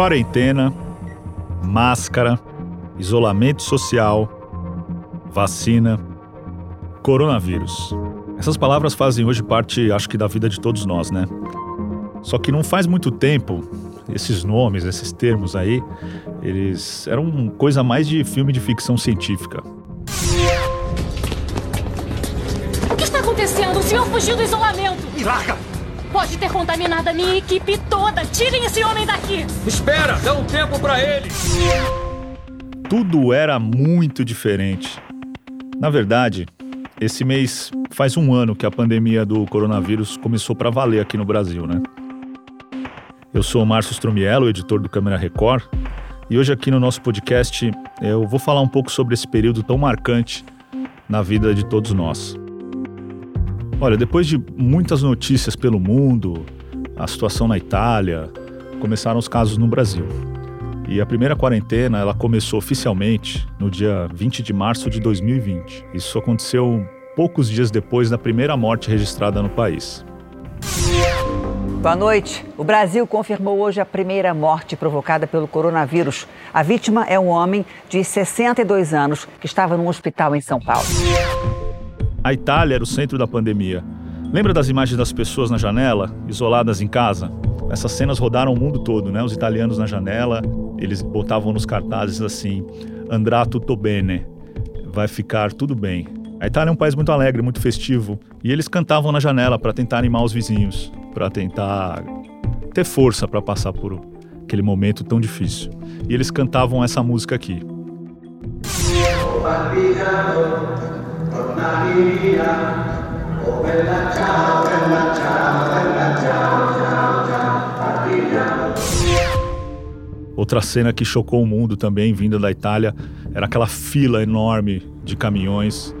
quarentena, máscara, isolamento social, vacina, coronavírus. Essas palavras fazem hoje parte, acho que, da vida de todos nós, né? Só que não faz muito tempo, esses nomes, esses termos aí, eles eram coisa mais de filme de ficção científica. O que está acontecendo? O senhor fugiu do isolamento. Me larga! Pode ter contaminado a minha equipe toda. Tirem esse homem daqui. Espera, dá um tempo para ele. Tudo era muito diferente. Na verdade, esse mês faz um ano que a pandemia do coronavírus começou para valer aqui no Brasil, né? Eu sou o Márcio Strumiello, editor do Câmera Record, e hoje aqui no nosso podcast eu vou falar um pouco sobre esse período tão marcante na vida de todos nós. Olha, depois de muitas notícias pelo mundo, a situação na Itália, começaram os casos no Brasil. E a primeira quarentena, ela começou oficialmente no dia 20 de março de 2020. Isso aconteceu poucos dias depois da primeira morte registrada no país. Boa noite. O Brasil confirmou hoje a primeira morte provocada pelo coronavírus. A vítima é um homem de 62 anos que estava num hospital em São Paulo. A Itália era o centro da pandemia. Lembra das imagens das pessoas na janela, isoladas em casa? Essas cenas rodaram o mundo todo, né? Os italianos na janela, eles botavam nos cartazes assim: Andrà tutto bene, vai ficar tudo bem. A Itália é um país muito alegre, muito festivo, e eles cantavam na janela para tentar animar os vizinhos, para tentar ter força para passar por aquele momento tão difícil. E eles cantavam essa música aqui. Outra cena que chocou o mundo também, vinda da Itália, era aquela fila enorme de caminhões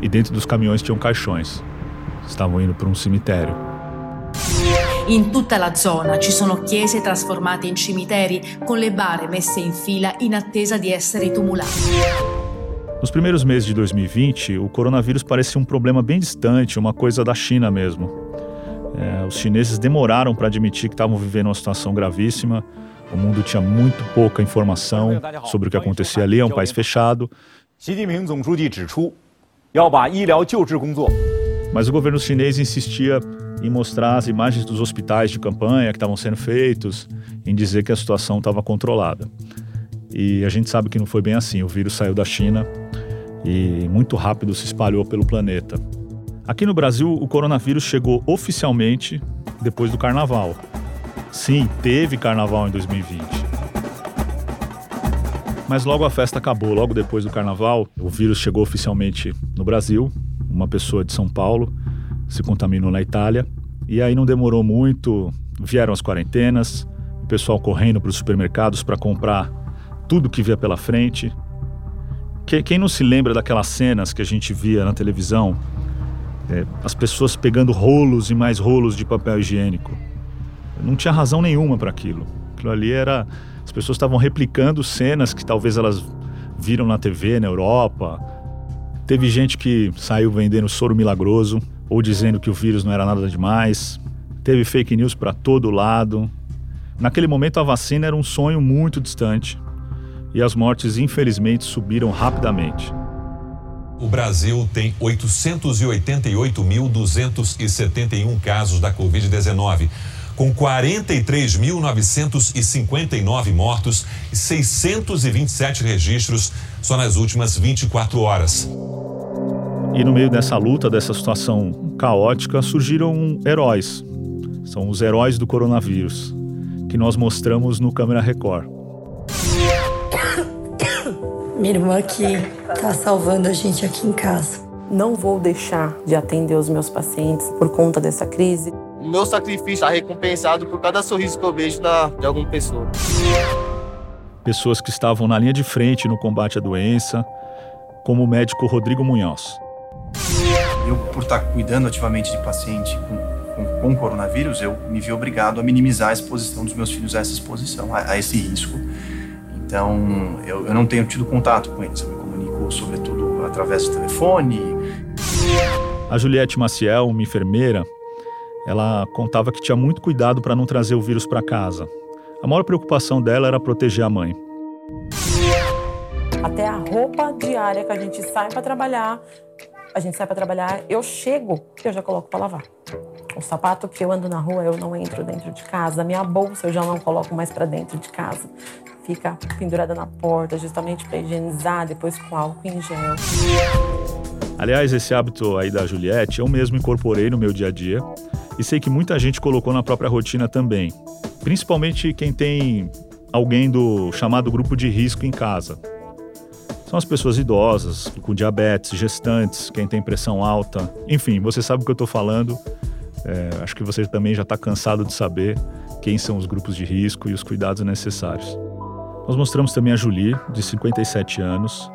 e dentro dos caminhões tinham caixões. Estavam indo para um cemitério. In tutta la zona ci sono chiese trasformate in cimiteri con le bare messe in fila in attesa di essere tumulate. Nos primeiros meses de 2020, o coronavírus parecia um problema bem distante, uma coisa da China mesmo. É, os chineses demoraram para admitir que estavam vivendo uma situação gravíssima. O mundo tinha muito pouca informação sobre o que acontecia ali, é um país fechado. Mas o governo chinês insistia em mostrar as imagens dos hospitais de campanha que estavam sendo feitos, em dizer que a situação estava controlada. E a gente sabe que não foi bem assim. O vírus saiu da China e muito rápido se espalhou pelo planeta. Aqui no Brasil, o coronavírus chegou oficialmente depois do carnaval. Sim, teve carnaval em 2020. Mas logo a festa acabou, logo depois do carnaval, o vírus chegou oficialmente no Brasil. Uma pessoa de São Paulo se contaminou na Itália. E aí não demorou muito, vieram as quarentenas, o pessoal correndo para os supermercados para comprar tudo que via pela frente. Quem não se lembra daquelas cenas que a gente via na televisão? É, as pessoas pegando rolos e mais rolos de papel higiênico. Não tinha razão nenhuma para aquilo. Aquilo ali era as pessoas estavam replicando cenas que talvez elas viram na TV na Europa. Teve gente que saiu vendendo soro milagroso ou dizendo que o vírus não era nada demais. Teve fake news para todo lado. Naquele momento a vacina era um sonho muito distante e as mortes infelizmente subiram rapidamente. O Brasil tem 888.271 casos da Covid-19 com 43.959 mortos e 627 registros só nas últimas 24 horas. E no meio dessa luta, dessa situação caótica, surgiram heróis. São os heróis do coronavírus, que nós mostramos no Câmera Record. Minha irmã que está salvando a gente aqui em casa. Não vou deixar de atender os meus pacientes por conta dessa crise o meu sacrifício está recompensado por cada sorriso que eu vejo da, de alguma pessoa. Pessoas que estavam na linha de frente no combate à doença, como o médico Rodrigo Munhoz. Eu, por estar cuidando ativamente de paciente com, com, com coronavírus, eu me vi obrigado a minimizar a exposição dos meus filhos a essa exposição, a, a esse risco. Então, eu, eu não tenho tido contato com eles, eu me comunico sobretudo através do telefone. A Juliette Maciel, uma enfermeira, ela contava que tinha muito cuidado para não trazer o vírus para casa. A maior preocupação dela era proteger a mãe. Até a roupa diária que a gente sai para trabalhar, a gente sai para trabalhar, eu chego, eu já coloco para lavar. O sapato que eu ando na rua, eu não entro dentro de casa. Minha bolsa eu já não coloco mais para dentro de casa. Fica pendurada na porta, justamente para higienizar, depois com álcool em gel. Aliás, esse hábito aí da Juliette eu mesmo incorporei no meu dia a dia e sei que muita gente colocou na própria rotina também, principalmente quem tem alguém do chamado grupo de risco em casa. São as pessoas idosas, com diabetes, gestantes, quem tem pressão alta, enfim, você sabe o que eu estou falando. É, acho que você também já está cansado de saber quem são os grupos de risco e os cuidados necessários. Nós mostramos também a Julie, de 57 anos,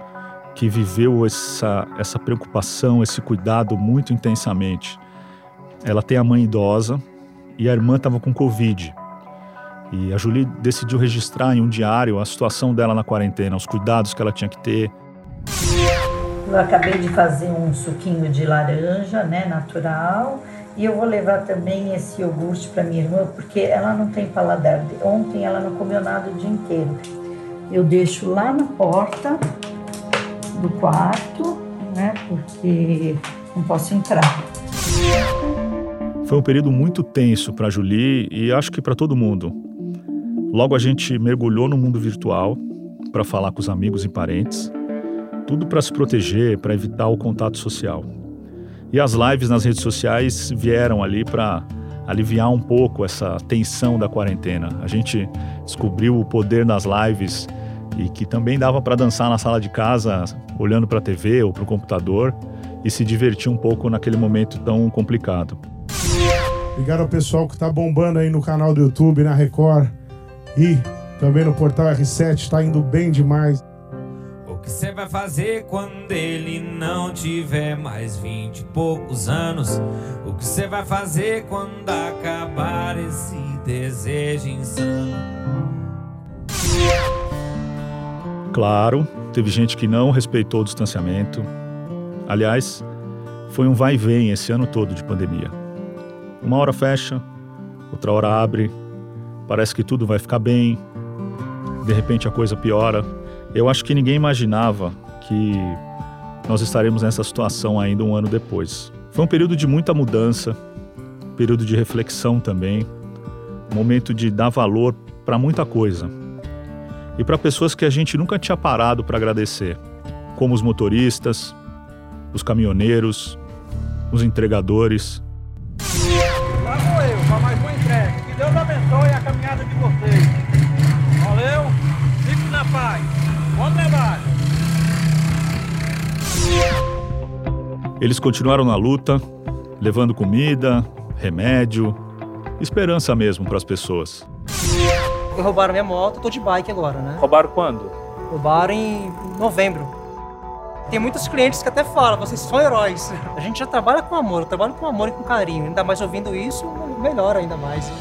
que viveu essa, essa preocupação, esse cuidado muito intensamente. Ela tem a mãe idosa e a irmã estava com Covid. E a Julie decidiu registrar em um diário a situação dela na quarentena, os cuidados que ela tinha que ter. Eu acabei de fazer um suquinho de laranja, né, natural, e eu vou levar também esse iogurte para minha irmã, porque ela não tem paladar. Ontem ela não comeu nada o dia inteiro. Eu deixo lá na porta do quarto, né? Porque não posso entrar. Foi um período muito tenso para Julie e acho que para todo mundo. Logo a gente mergulhou no mundo virtual para falar com os amigos e parentes, tudo para se proteger, para evitar o contato social. E as lives nas redes sociais vieram ali para aliviar um pouco essa tensão da quarentena. A gente descobriu o poder das lives e que também dava para dançar na sala de casa, olhando para a TV ou para o computador e se divertir um pouco naquele momento tão complicado. Obrigado ao pessoal que está bombando aí no canal do YouTube, na Record e também no portal R7, está indo bem demais. Que você vai fazer quando ele não tiver mais vinte e poucos anos? O que você vai fazer quando acabar esse desejo insano? Claro, teve gente que não respeitou o distanciamento. Aliás, foi um vai e vem esse ano todo de pandemia. Uma hora fecha, outra hora abre, parece que tudo vai ficar bem, de repente a coisa piora. Eu acho que ninguém imaginava que nós estaremos nessa situação ainda um ano depois. Foi um período de muita mudança, período de reflexão também, momento de dar valor para muita coisa e para pessoas que a gente nunca tinha parado para agradecer, como os motoristas, os caminhoneiros, os entregadores. Eles continuaram na luta, levando comida, remédio, esperança mesmo para as pessoas roubaram minha moto, tô de bike agora, né? Roubaram quando? Roubaram em novembro. Tem muitos clientes que até falam, vocês são heróis. A gente já trabalha com amor, eu trabalho com amor e com carinho. Ainda mais ouvindo isso, melhora ainda mais.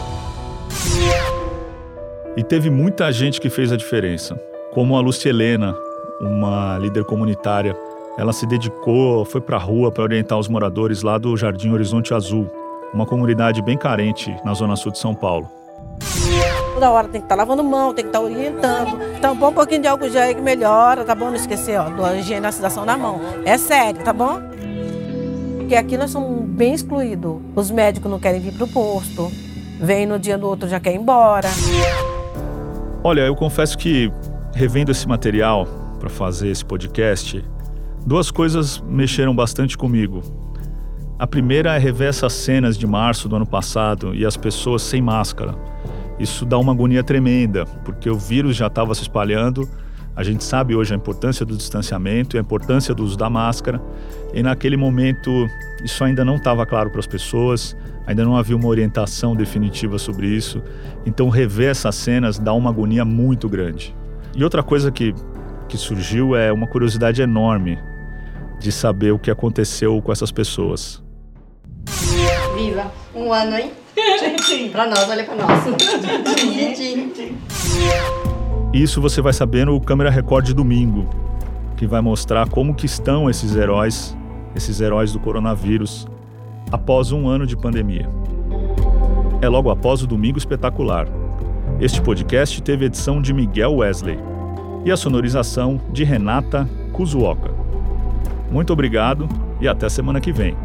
E teve muita gente que fez a diferença, como a Lúcia Helena, uma líder comunitária. Ela se dedicou, foi para a rua para orientar os moradores lá do Jardim Horizonte Azul, uma comunidade bem carente na zona sul de São Paulo. Toda hora tem que estar tá lavando mão, tem que estar tá orientando. Então, põe um pouquinho de álcool gel aí que melhora, tá bom? Não esquecer, ó, da higienização da mão. É sério, tá bom? Porque aqui nós somos bem excluídos. Os médicos não querem vir pro posto. Vem no dia do outro, já quer ir embora. Olha, eu confesso que, revendo esse material para fazer esse podcast, duas coisas mexeram bastante comigo. A primeira é rever essas cenas de março do ano passado e as pessoas sem máscara isso dá uma agonia tremenda, porque o vírus já estava se espalhando. A gente sabe hoje a importância do distanciamento e a importância do uso da máscara. E naquele momento, isso ainda não estava claro para as pessoas, ainda não havia uma orientação definitiva sobre isso. Então, rever essas cenas dá uma agonia muito grande. E outra coisa que, que surgiu é uma curiosidade enorme de saber o que aconteceu com essas pessoas. Viva! Um ano, hein? pra nós, olha pra nós. Isso você vai saber no Câmera Record de domingo, que vai mostrar como que estão esses heróis, esses heróis do coronavírus, após um ano de pandemia. É logo após o Domingo Espetacular, Este podcast teve edição de Miguel Wesley e a sonorização de Renata Kuzuoka. Muito obrigado e até semana que vem.